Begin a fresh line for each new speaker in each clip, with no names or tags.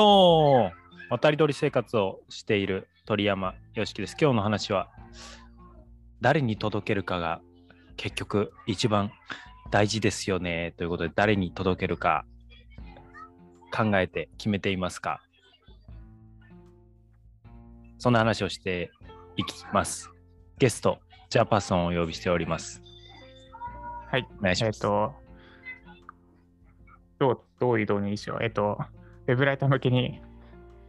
おー渡り鳥生活をしている鳥山よしきです。今日の話は誰に届けるかが結局一番大事ですよねということで誰に届けるか考えて決めていますかそんな話をしていきます。ゲスト、ジャパソンをお呼びしております。
はい。
お願いします。
えっ、と、どう、どういう導入にしよう？えっ、と、ウェブライター向けに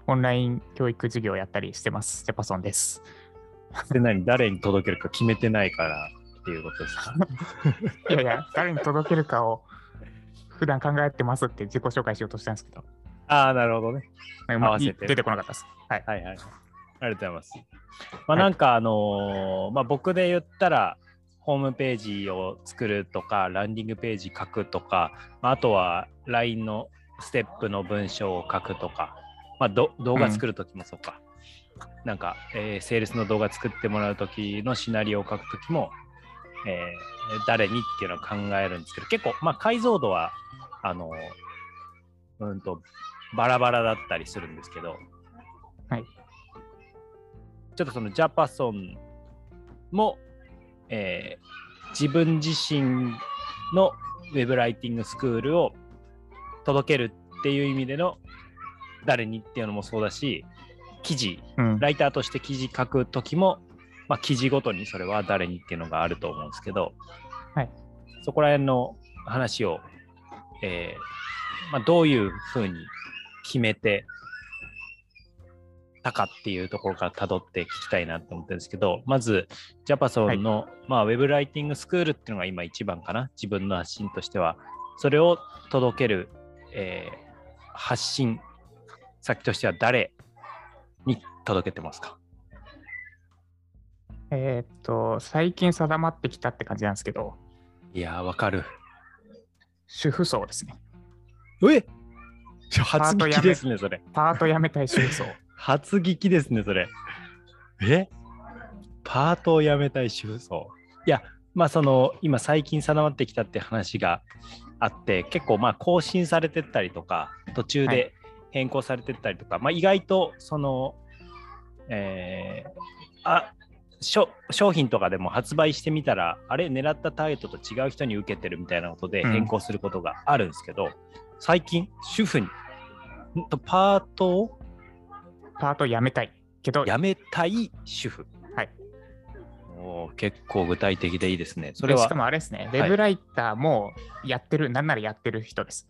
オンライン教育授業をやったりしてます。ジャパソンです。
で何？誰に届けるか決めてないからっていうことですか？
いやいや、誰に届けるかを普段考えてますって自己紹介しようとしたんですけど、
ああ、なるほどね。合わせて
出てこなかったです。はい。
はいはい。ありがとうございます。まあ、
はい
なんかあのーまあ、僕で言ったら、ホームページを作るとか、ランディングページ書くとか、まあ、あとは LINE のステップの文章を書くとか、まあ、ど動画作るときもそうか、なんか、えーセールスの動画作ってもらうときのシナリオを書くときも、えー誰にっていうのを考えるんですけど、結構、まあ、解像度は、あのーうんと、バラバラだったりするんですけど、
はい。
ちょっとそのジャパソンも、えー自分自身のウェブライティングスクールを届けるっていう意味での誰にっていうのもそうだし、記事、
うん。
ライターとして記事書くときも、まあ、記事ごとにそれは誰にっていうのがあると思うんですけど、
はい、
そこら辺の話を、えーまあ、どういうふうに決めてたかっていうところから辿って聞きたいなと思ってるんですけど、まず、ジャパソンの、まあ、ウェブライティングスクールっていうのが今一番かな、自分の発信としては、それを届ける、えー発信先としては誰に届けてますか？
えっ、と、最近定まってきたって感じなんですけど、
いやー、わかる。
主婦層ですね。
え？初聞きですね、それ。
パート辞めたい主婦層。
初聞きですね、それ。え？パートを辞めたい主婦層。いや、まあその、今最近定まってきたって話があって、結構まあ更新されてったりとか、途中
は
で変更されてったりとか、まあ意外とその、えーあしょ商品とかでも発売してみたら、あれ、狙ったターゲットと違う人に受けてるみたいなことで
うん
変更することがあるんですけど、最近、主婦に、パートを？
パート辞めたい。けど、
辞めたい主婦。結構具体的でいいですね。それは
でしかもあれですね、ウェブライターもやってる、なんならやってる人です。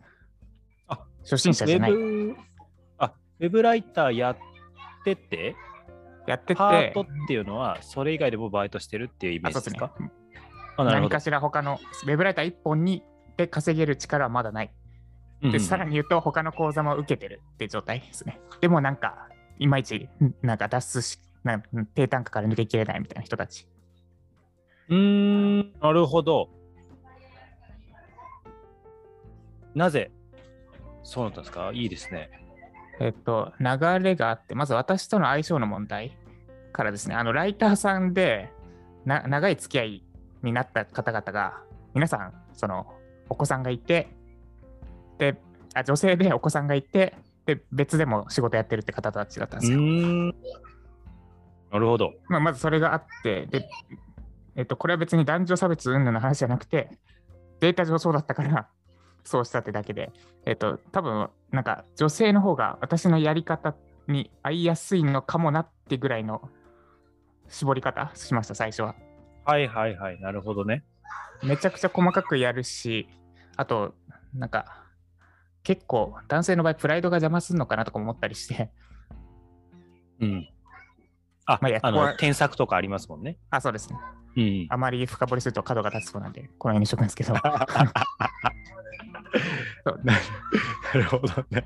あ
初心者じゃない。
あウェブライターやってて、
やってて、
パートっていうのはそれ以外でもバイトしてるっていうイメージですか？あなるほど
何か。しら他のウェブライター1本にで稼げる力はまだない。で、さらに言うと、他の講座も受けてるって状態ですね。でもなんか、いまいち、んなんか脱出し、なん低単価から抜けきれないみたいな人たち。
うーん、なるほど。なぜそうなったんですか？いいですね。
えっと、流れがあって、まず私との相性の問題からですね、あの、ライターさんでな長い付き合いになった方々が、皆さん、その、お子さんがいて、で、あ女性でお子さんがいて、で、別でも仕事やってるって方たちだったん
う
ですよ。
なるほど。
まあ、まずそれがあって、で、えっと、これは別に男女差別云々の話じゃなくて、データ上そうだったから、そうしたってだけで、えっと、多分なんか女性の方が私のやり方に合いやすいのかもなってぐらいの絞り方しました、最初は。
はいはいはい。なるほどね。
めちゃくちゃ細かくやるし、あと、なんか、結構男性の場合、プライドが邪魔するのかなとか思ったりして、
うん。あ、
まあ
あの、添削とかありますもんね。
あ、そうですね。
うん。
あまり深掘りすると角が立つそうなんで、この辺にしとくんですけど。
なるほどね。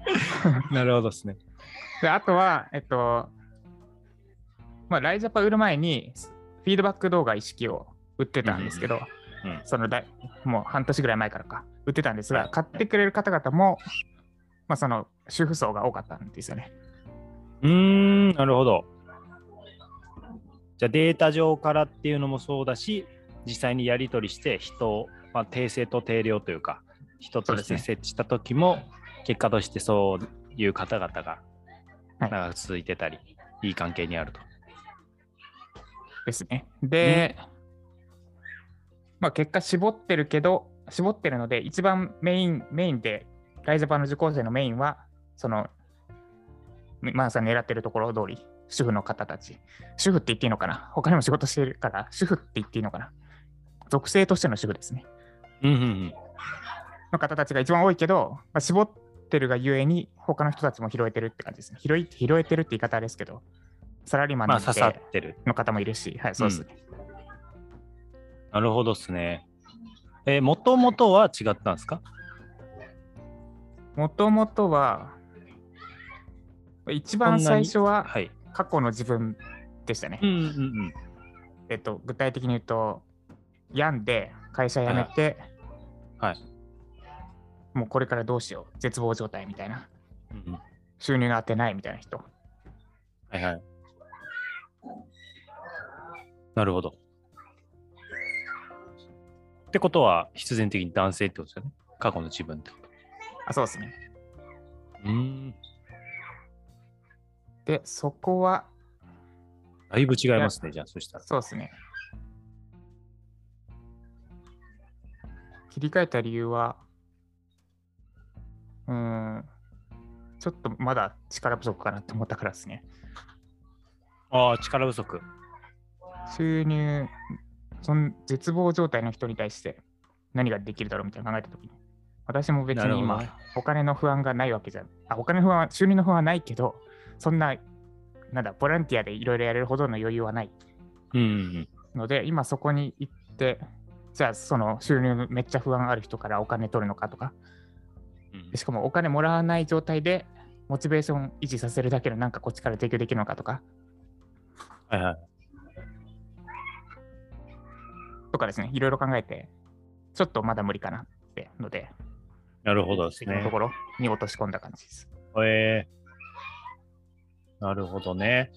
なるほどですね。
で、あとは、えっと、まあ、ライジャパ売る前に、フィードバック動画意識を売ってたんですけど、
うん
そのだいもう半年ぐらい前からか、売ってたんですが、
はい
買ってくれる方々も、まあ、その主婦層が多かったんですよね。
うーん、なるほど。じゃあデータ上からっていうのもそうだし、実際にやり取りして人を、まあ、定性と定量というか、人として設置した時も、結果としてそういう方々が
はい
長く続いてたり、い、い関係にあると。
ですね。で、まあ結果絞ってるけど、絞ってるので、一番メイン、メインで、ライジャパンの受講生のメインは、その、マーさん狙ってるところ通り、主婦の方たち。主婦って言っていいのかな？他にも仕事してるから、主婦って言っていいのかな？属性としての主婦ですね。
うんうんうん。
の方たちが一番多いけど、まあ、絞ってるがゆえに、他の人たちも拾えてるって感じですね。拾い拾えてるって言い方ですけど、サラリーマンで
まあ刺さってる。
の方もいるし、はい、そうですね。
なるほどですね。えー、もともとは違ったんですか？
もともとは、一番最初は
はい。
過去の自分でしたね。
うんうんうん。
えっと、具体的に言うと、病んで会社辞めて、
はい。
もうこれからどうしよう、絶望状態みたいな、
うんうん
収入が当てないみたいな人。
はいはい。なるほど。ってことは、必然的に男性ってことですよね。過去の自分ってこと。
あ、そうですね。
うーん。
で、そこは、
だいぶ違いますね、じゃあ、そしたら。
そうですね。切り替えた理由は、うーん、ちょっとまだ力不足かなって思ったからですね。
ああ、力不足。
収入、その絶望状態の人に対して何ができるだろうみたいな考えたときに、私も別に今、お金の不安がないわけじゃあ、お金の不安は、収入の不安はないけど、そんな、なんだ、ボランティアでいろいろやれるほどの余裕はないので、今そこに行って、じゃあその収入めっちゃ不安ある人からお金取るのかとか、
うん
でしかもお金もらわない状態でモチベーション維持させるだけのなんかこっちから提供できるのかとか、
はいはい。
とかですね、いろいろ考えて、ちょっとまだ無理かなってので、
なるほどですね
と。ころに落とし込んだ感じです。
えー、なるほどね。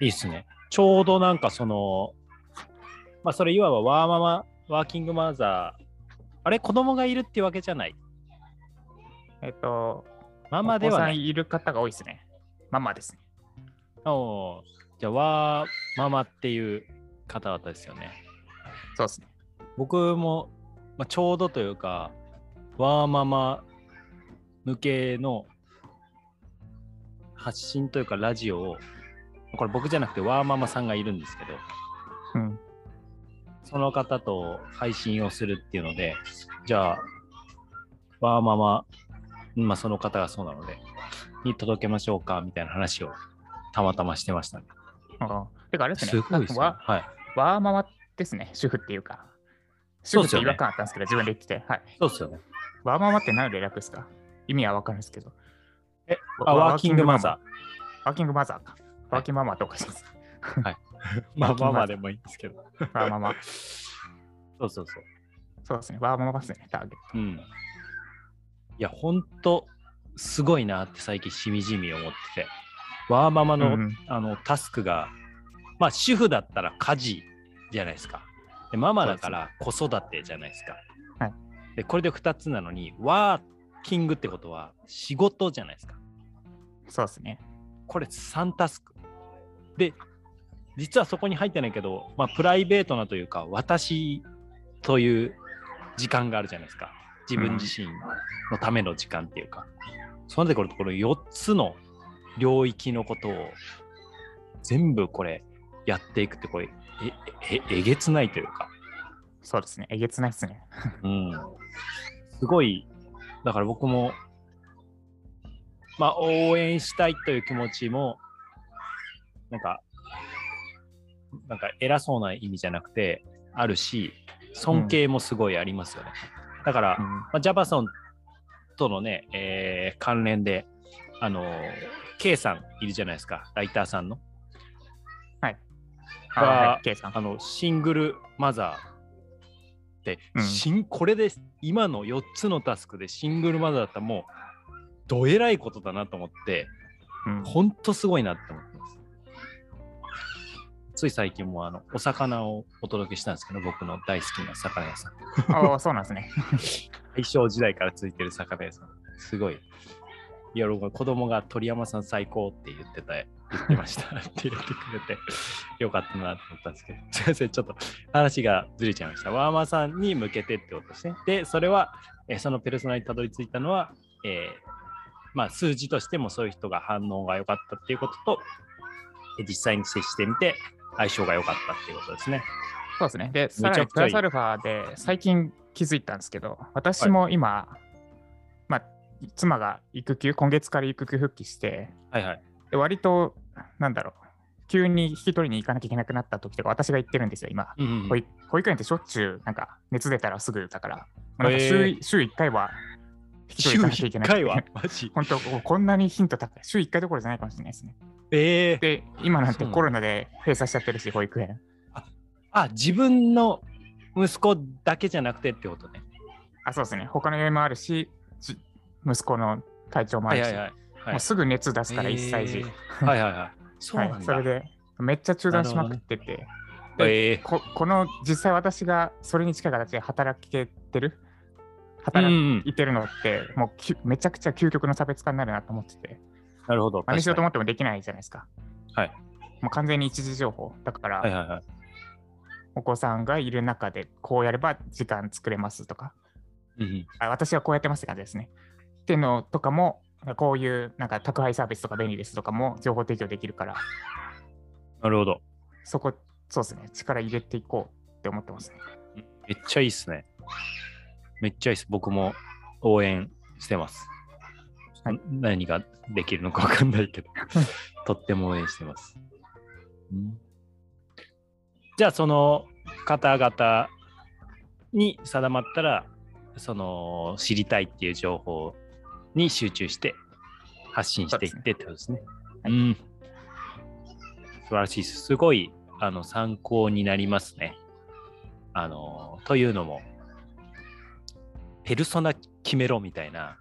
いいっすね。ちょうどなんかその、まあそれいわばワーママ、ワーキングマザー、あれ子供がいるってわけじゃない？
えっと、
ママではない。
いる方が多いですね。ママですね。
おーじゃあワーママっていう方々ですよね。
そうですね。
僕も、まあ、ちょうどというか、ワーママ向けの発信というかラジオを、これ僕じゃなくてワーママさんがいるんですけど、
うん。
その方と配信をするっていうので、じゃあ、ワーママ、まあその方がそうなので、に届けましょうかみたいな話をたまたましてましたね。
あてかあれですね。
すごいですね。
わ
はい。
ワーママですね。主婦っていうか。主婦って違和感あったんですけど、自分で言ってて。はい。
そうっすよね。
ワーママって何で略ですか？意味はわかるんですけど。
え、あワーキングマザ
ー。ワーキングマザーか。ワーキングママっておかしいです。
ー。まあ、ママでもいいんですけど。
ワーママ。
そうそうそう。
そうですね。ワーママですね。ターゲッ
うん。いや、ほんと、すごいなって最近しみじみ思ってて。ワーママ
ト。
の,、
うん
あのタスクが、まあ、主婦だったら家事じゃないですか。でママだから子育てじゃないですか。
はい
で、これで2つなのに、ワーキングってことは仕事じゃないですか。
そうですね。
これ3タスク。で、実はそこに入ってないけど、まあ、プライベートなというか、私という時間があるじゃないですか。自分自身のための時間っていうか。そのでこれ、この4つの領域のことを全部これやっていくって、これ、え、え、えげつないというか。
そうですね。えげつないですね。
うん。すごい、だから僕も、まあ、応援したいという気持ちも、なんか、なんか偉そうな意味じゃなくて、あるし、尊敬もすごいありますよね。だから、
うん
まあ、ジャパソンとのね、えー関連で、あのー、K さんいるじゃないですか、ライターさんの。
はい、K さん。
あの、シングルマザーって、
うん
これで今の4つのタスクでシングルマザーだったらもう、どえらいことだなと思って、
うん
ほんとすごいなって思ってます。つい最近もあのお魚をお届けしたんですけど、僕の大好きな魚屋さん。
ああ、そうなんですね。
大正時代から続いてる魚屋さん。すごい。いや、子供が鳥山さん最高って言ってた、言ってましたって言ってくれて、よかったなと思ったんですけど、すいません、ちょっと話がずれちゃいました。ワーマーさんに向けてってことですね。で、それは、えそのペルソナにたどり着いたのは、えー、まあ、数字としてもそういう人が反応が良かったっていうことと、実際に接してみて相性が良かったっていうことですね。
そうですね。で、さらにプラスアルファで最近気づいたんですけど、私も今、はい、まあ、妻が育休、今月から育休復帰して、
はいはい、
で割と、なんだろう、急に引き取りに行かなきゃいけなくなった時とか、私が行ってるんですよ、今。うんうん、保育園ってしょっちゅう、なんか熱出たらすぐだから、まあ、なんか週,、えー、週1回は引き取り行かなきゃいけない。週1回は？マジ？本当、こんなにヒント高い。週1回どころじゃないかもしれないですね。
えー、
で、今なんてコロナで閉鎖しちゃってるし、保育園。
ああ、自分の息子だけじゃなくてってことね。
あ、そうですね。他の家もあるし、息子の体調もあるし、はいはいはいはい、もうすぐ熱出すから、1歳児。
はいはいはい。
そうなんだ、はい、それで、めっちゃ中断しまくってて、えー、ここの実際私がそれに近い形で働けてる？働いてるのって、うん、もうめちゃくちゃ究極の差別化になるなと思ってて。
なるほど。
真似しようと思ってもできないじゃないですか。
はい。
もう完全に一時情報。だから、
はいはいはい、
お子さんがいる中でこうやれば時間作れますとか、
うん、
私はこうやってますって感じですね。っていうのとかも、こういうなんか宅配サービスとか便利ですとかも情報提供できるから。
なるほど。
そこ、そうですね。力入れていこうって思ってますね。
めっちゃいいっすね。めっちゃいいっす。僕も応援してます。はい、何ができるのかわかんないけど、とっても応援してます。じゃあ、その方々に定まったら、その知りたいっていう情報に集中して発信していってってことですね。うん。素晴らしいです。すごいあの参考になりますね。あの、というのも、ペルソナ決めろみたいな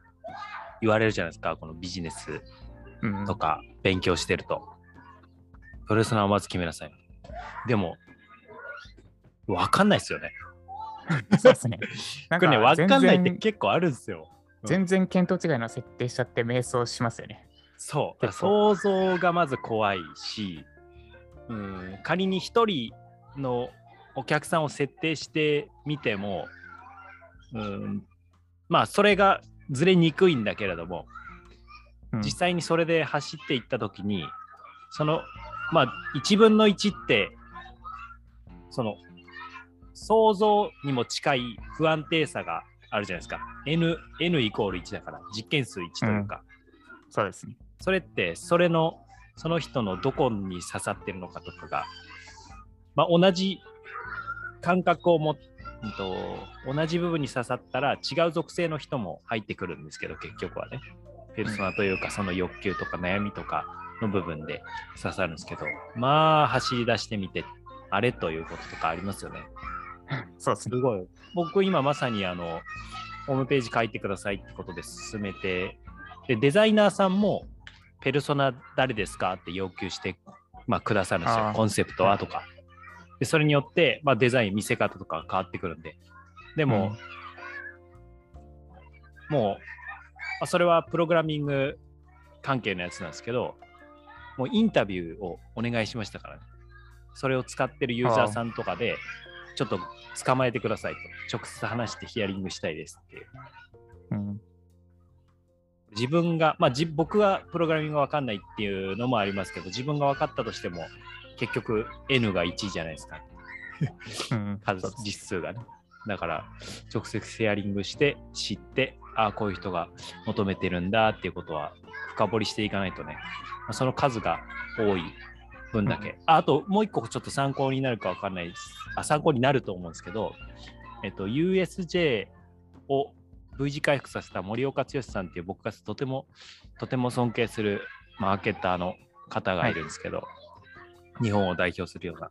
言われるじゃないですか、このビジネスとか勉強してると。プロレスナーをまず決めなさい。でも、わかんないですよね。
そうですね。
なんかね、わかんないって結構あるんですよ。
全然見当違いの設定しちゃって迷走しますよね。
そう。想像がまず怖いし、うん、仮に1人のお客さんを設定してみても、うん、まあそれがずれにくいんだけれども、うん、実際にそれで走っていった時にそのまあ1分の1ってその想像にも近い不安定さがあるじゃないですか N, N イコール1だから実験数1というか、
うん、そうですね
それってそれのその人のどこに刺さってるのかとかが、まあ、同じ感覚を持っうんと、同じ部分に刺さったら違う属性の人も入ってくるんですけど、結局はね。ペルソナというか、その欲求とか悩みとかの部分で刺さるんですけど、まあ、走り出してみて、あれということとかありますよね。
そうす
すごい。僕、今まさにあの、ホームページ書いてくださいってことで進めて、で、デザイナーさんも、ペルソナ誰ですかって要求して、まあ、くださるんですよ。コンセプトはとか。でそれによって、まあ、デザイン、見せ方とか変わってくるんで。でも、うん、もう、まあ、それはプログラミング関係のやつなんですけど、もうインタビューをお願いしましたからね。それを使ってるユーザーさんとかで、ちょっと捕まえてくださいと。直接話してヒアリングしたいですっていう。
うん、
自分が、まあ、僕はプログラミングが分かんないっていうのもありますけど、自分が分かったとしても、結局 N が1じゃないですか。数、実数がね。だから、直接シェアリングして知って、ああ、こういう人が求めてるんだっていうことは深掘りしていかないとね、その数が多い分だけ。ああと、もう一個ちょっと参考になるかわかんないです。あ、参考になると思うんですけど、えっと、USJ を V 字回復させた森岡剛さんっていう僕がとても、とても尊敬するマーケターの方がいるんですけど、はい日本を代表するような、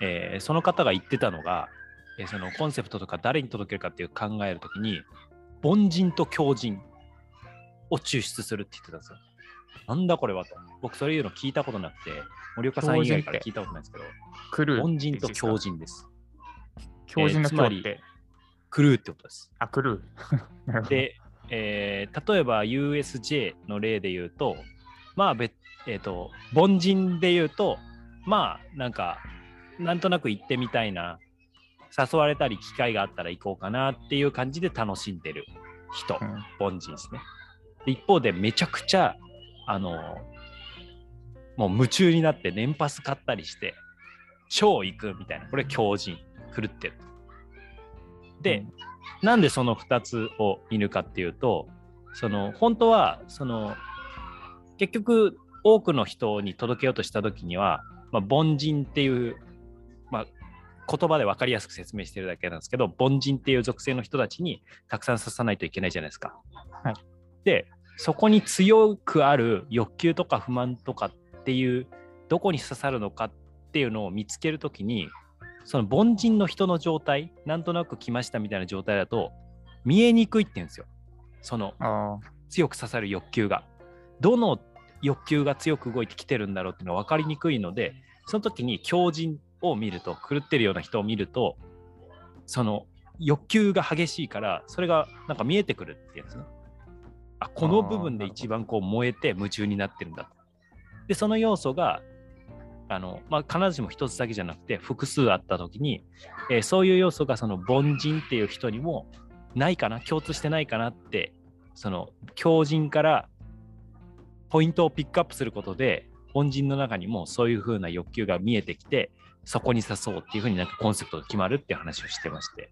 えー、その方が言ってたのが、えー、そのコンセプトとか誰に届けるかっていう考えるときに凡人と強人を抽出するって言ってたんですよ。なんだこれはと。僕、そういうの聞いたことなくて、森岡さん以外から聞いたことないですけど、
クルー。
凡人と強。人です。
強人の
えーつまり
強って。
クルーってことです。
あ、クルー。
で、えー例えば USJ の例で言うと、まあ別、えっ、と、凡人で言うと、まあ、なんか、なんとなく行ってみたいな、誘われたり機会があったら行こうかなっていう感じで楽しんでる人、
うん
凡人ですね。で一方で、めちゃくちゃ、あの、もう夢中になって年パス買ったりして、超行くみたいな、これ強人、狂ってる。で、なんでその2つを見るかっていうと、その本当はその結局多くの人に届けようとした時には、まあ、凡人っていう、まあ、言葉で分かりやすく説明してるだけなんですけど凡人っていう属性の人たちにたくさん刺さないといけないじゃないですか。
はい
でそこに強くある欲求とか不満とかっていうどこに刺さるのかっていうのを見つけるときにその凡人の人の状態なんとなく来ましたみたいな状態だと見えにくいって言うんですよ。その強く刺さる欲求が。どの欲求が強く動いてきてるんだろうっていうのは分かりにくいので、その時に強人を見ると、狂ってるような人を見ると、その欲求が激しいから、それがなんか見えてくるってやつね。あ、この部分で一番こう燃えて夢中になってるんだ。で、その要素が、あのまあ、必ずしも一つだけじゃなくて複数あった時に、えーそういう要素がその凡人っていう人にもないかな共通してないかなってその強人からポイントをピックアップすることで凡人の中にもそういう風な欲求が見えてきてそこに誘そうっていう風になんかコンセプトが決まるっていう話をしてまして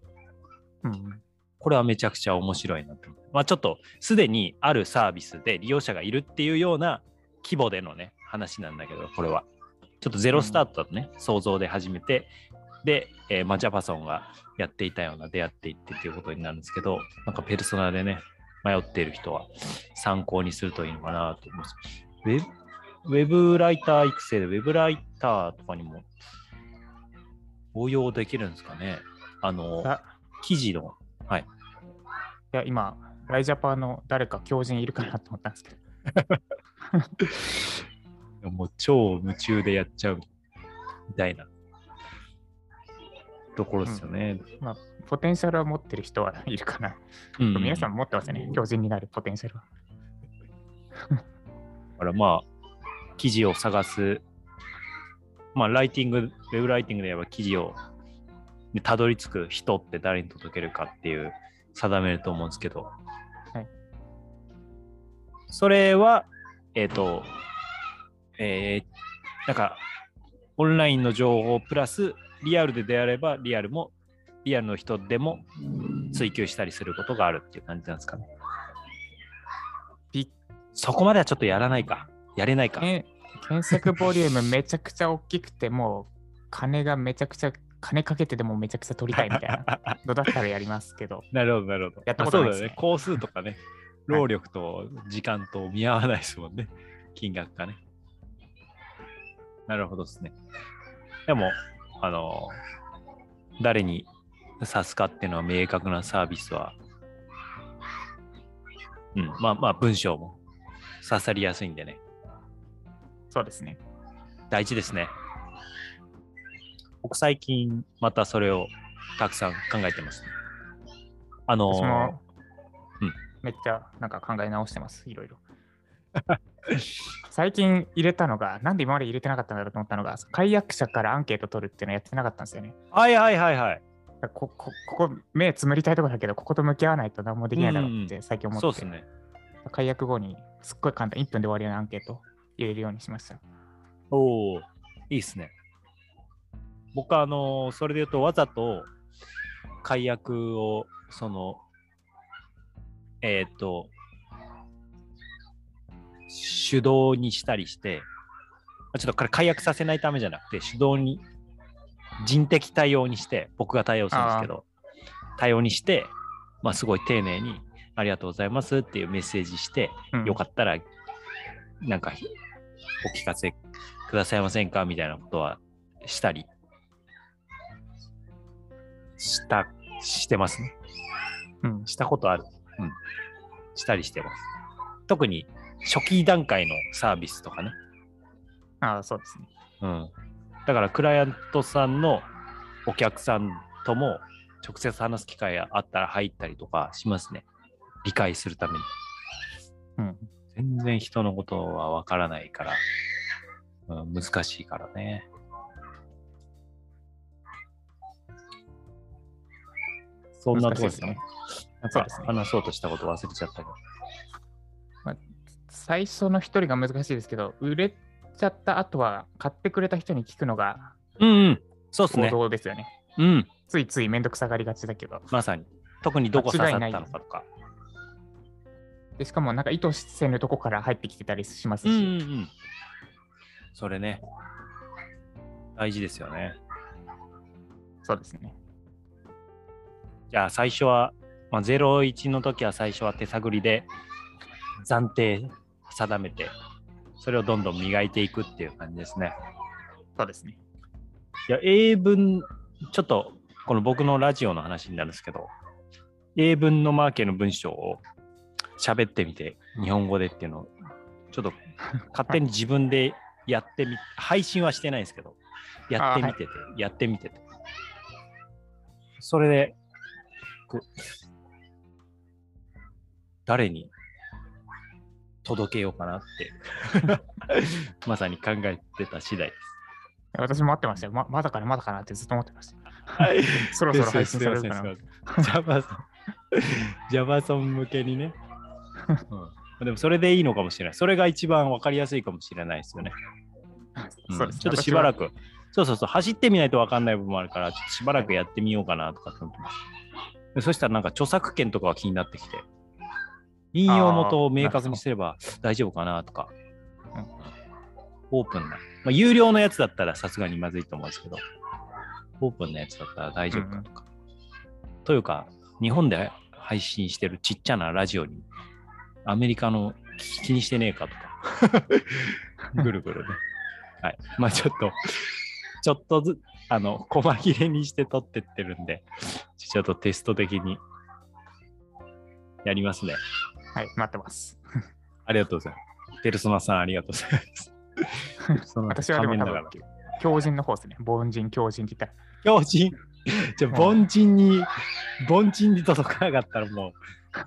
うん。
これはめちゃくちゃ面白いなとまあちょっとすでにあるサービスで利用者がいるっていうような規模でのね話なんだけどこれは。ちょっとゼロスタートだとね、想像で始めてで、えーまあ、ジャパソンがやっていたような出会っていってっていうことになるんですけどなんかペルソナでね迷っている人は参考にするといいのかなと思います。ウェブウェブライター育成でウェブライターとかにも応用できるんですかね。あの、
あ。
記事の、はい。
いや、今、ライジャパの誰か強人いるかなと思ったんですけど。
もう超夢中でやっちゃうみたいなところですよね。
まあ、ポテンシャルは持ってる人はいるかな。
うん
皆さん持ってますよね。強人になるポテンシャルは。
だからまあ、記事を探す、まあ、ライティング、ウェブライティングで言えば記事をにたどり着く人って誰に届けるかっていう定めると思うんですけど、
はい
それは、えっ、と、えーなんか、オンラインの情報プラス、リアルでであれば、リアルも、リアルの人でも追求したりすることがあるっていう感じなんですかね。
び
そこまではちょっとやらないか。やれないか。
検索ボリュームめちゃくちゃ大きくて、もう金がめちゃくちゃ、金かけてでもめちゃくちゃ取りたいみたいな のだったらやりますけど。
なるほど、なるほど。
やった
まあ
ことないですね
そうだよね。工数とかね、労力と時間と見合わないですもんね。金額がね。なるほどですね。でも、あの、誰に指すかっていうのは明確なサービスは、うん、まあまあ文章も刺さりやすいんでね、
そうですね。
大事ですね。僕最近またそれをたくさん考えてます、ね。あの
私も
うん
めっちゃなんか考え直してます、いろいろ。最近入れたのが、なんで今まで入れてなかったんだろうと思ったのが、解約者からアンケート取るっていうのやってなかったんですよね。
はいはいはいはい。
ここここ目つむりたいところだけど、ここと向き合わないと何もできないだろうって最近思って、
そうですね。
解約後にすっごい簡単、1分で終わるようなアンケート入れるようにしました。
おお、いいっすね。僕はあのそれで言うとわざと解約をそのえっ、と手動にしたりしてあちょっとこれ解約させないためじゃなくて手動に人的対応にして僕が対応するんですけど対応にしてまあすごい丁寧にありがとうございますっていうメッセージして
うん。
よかったら、なんか、お聞かせくださいませんか？みたいなことはしたり、した、してますね。
うん
したことある。うん。したりしてます。特に、初期段階のサービスとかね。
ああ、そうですね。
うん。だからクライアントさんのお客さんとも直接話す機会があったら入ったりとかしますね。理解するために。
うん。
全然人のことはわからないから、うん、難しいからね。そんなとこですかね。なんか話そうとしたこと忘れちゃったけど。
最初の一人が難しいですけど、売れちゃった後は買ってくれた人に聞くのが
うんうん。そうです
王
ね。
道ですよね。
うん。
ついついめんどくさがりがちだけど。
まさに。特にどこ刺さったのかとか。
でしかもなんか意図せぬとこから入ってきてたりしますし、
うんうんうん。それね。大事ですよね。
そうですね。
じゃあ最初は、まあ、01の時は最初は手探りで暫定定めて、それをどんどん磨いていくっていう感じですね。
そうですね。
いや、英文、ちょっとこの僕のラジオの話になるんですけど、英文のマーケの文章を喋ってみて、日本語でっていうのを、ちょっと勝手に自分でやってみ、配信はしてないんですけど、やってみてて、やってみてて。それで、誰に届けようかなって、まさに考えてた次第です。
私も待ってましたよ。ままだかな、まだかなってずっと思ってました。そろそろ配信されるかな。
ジャバソン、ジャバソン向けにね。うん、でもそれでいいのかもしれない。それが一番わかりやすいかもしれないですよね。うん
そうですね
ちょっとしばらく、そうそうそう、走ってみないとわかんない部分もあるから、ちょっとしばらくやってみようかなとか思ってます。でそしたらなんか著作権とかが気になってきて、引用元を明確にすれば大丈夫かなとか、
うん
オープンな。まあ、有料のやつだったらさすがにまずいと思うんですけど、オープンなやつだったら大丈夫かとか。というか、日本で配信してるちっちゃなラジオに、アメリカの気にしてねえかとか、ぐるぐるね。はい。まあちょっと、ちょっとずあの、細切れにして撮ってってるんで、ちょっとテスト的にやりますね。
はい、待ってます。
ありがとうございます。ペルソナさん、ありがとうございます。
私はでも多分
仮面だから。
強靭の方ですね。凡人、強靭って言ったら。
強靭じゃあ、凡人に、凡人に届かなかったらもう、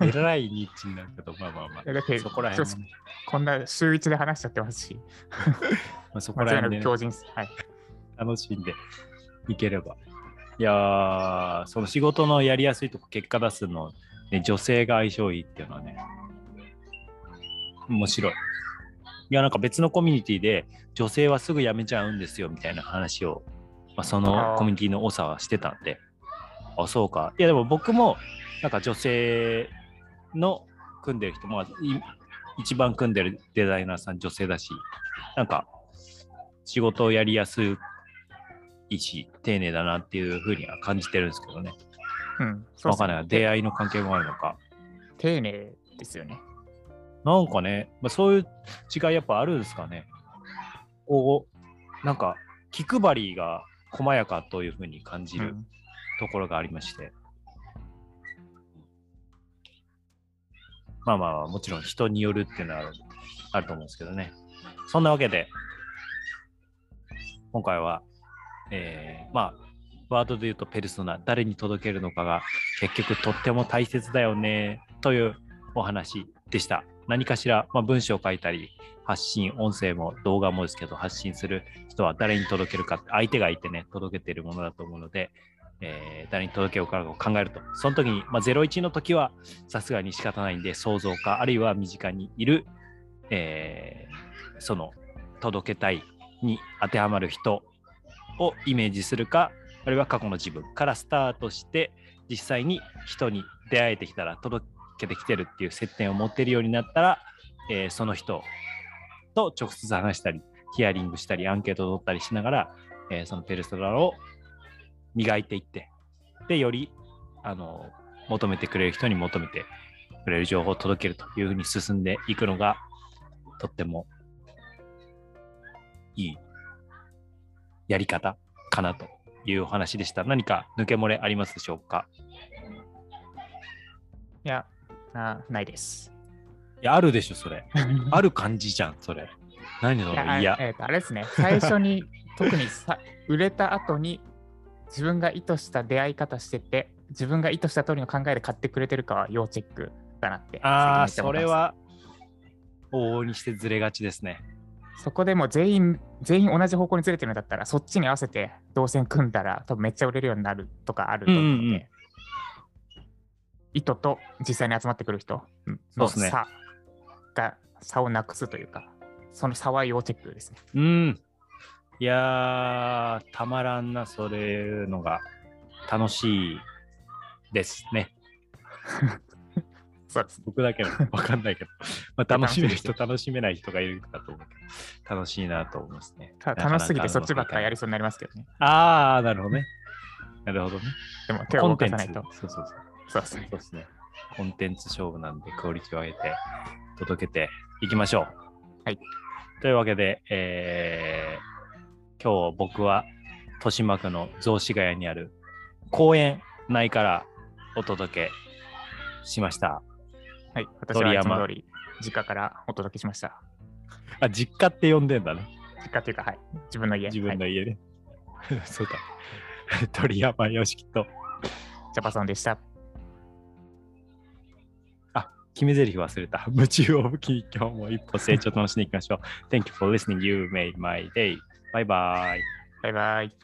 えらいニッチになるけど、まあまあま
いやだって
あ、そこら辺
こんな週一で話しちゃってますし、
まあ、そこら辺でね、
く強靭です。はい。
楽しんでいければ。いやー、その仕事のやりやすいとこ、結果出すの、ね、女性が相性いいっていうのはね、面白い。いや、なんか別のコミュニティで、女性はすぐ辞めちゃうんですよみたいな話を、まあ、そのコミュニティの長はしてたんで、あ、そうか。いや、でも僕も、なんか女性の組んでる人も、い一番組んでるデザイナーさん女性だし、なんか仕事をやりやすいし、丁寧だなっていうふうには感じてるんですけどね。
うん。そう
わかんない。出会いの関係もあるのか。
丁寧ですよね。
なんかね、まあ、そういう違いやっぱあるんですかね。こう、なんか気配りが細やかというふうに感じる
うん
ところがありまして。まあまあまあ、もちろん人によるっていうのはあるあると思うんですけどね。そんなわけで、今回は、えー、まあ、ワードで言うとペルソナ、誰に届けるのかが結局とっても大切だよね、というお話でした。何かしら、まあ、文章を書いたり、発信、音声も動画もですけど、発信する人は誰に届けるか、相手がいてね、届けてるものだと思うので、えー誰に届けようかを考えると、その時に、まあ、01の時はさすがに仕方ないんで、想像か、あるいは身近にいる、えーその届けたいに当てはまる人をイメージするか、あるいは過去の自分からスタートして、実際に人に出会えてきたら届けてきてるっていう接点を持ってるようになったら、えーその人と直接話したり、ヒアリングしたり、アンケートを取ったりしながら、えーそのペルソナを磨いていって、で、よりあの求めてくれる人に求めてくれる情報を届けるというふうに進んでいくのが、とってもいいやり方かなというお話でした。何か抜け漏れありますでしょうか？
いやな、ないです。
いや、あるでしょ、それ。ある感じじゃん、それ。何の
いや
いや
あ、えーとあれですね、最初に 特にさ売れた後に自分が意図した出会い方してて、自分が意図した通りの考えで買ってくれてるかは要チェックだなって。
ああ、それは、往々にしてずれがちですね。
そこでもう全員、全員同じ方向にずれてるんだったら、そっちに合わせて動線組んだら、多分めっちゃ売れるようになるとかあると思うので、
うんうんうん
意図と実際に集まってくる人
そう
の
っすね
差が、差をなくすというか、その差は要チェックですね。
うん。いやー、たまらんな、それいうのが楽しいですね。
そうです。
僕だけのわかんないけど、まあ、楽しめる人、楽しめない人がいるかと思うけど、楽しいなと思いますね。
楽しすぎてそっちばっかりやりそうになりますけどね。
あー、なるほどね。なるほどね。
でも手を動
コンテンツ
かさないと。。
そうそうそう。そうですね。コンテンツ勝負なんで、クオリティを上げて届けていきましょう。
はい。
というわけで、えー今日僕は豊島区の雑司ヶ谷にある公園内からお届けしました。
はい。私はいつも
鳥山
通り実家からお届けしました。
あ、実家って呼んでんだね。
実家というか、はい。自分の家。
自分の
はい、
家で。そうだ。鳥山よしきと。
ジャパソンでした。
決め台詞忘れた。夢中を武器に今日も一歩成長を楽しんでいきましょう。Thank you for listening. You made my day. Bye bye.
バイバイ。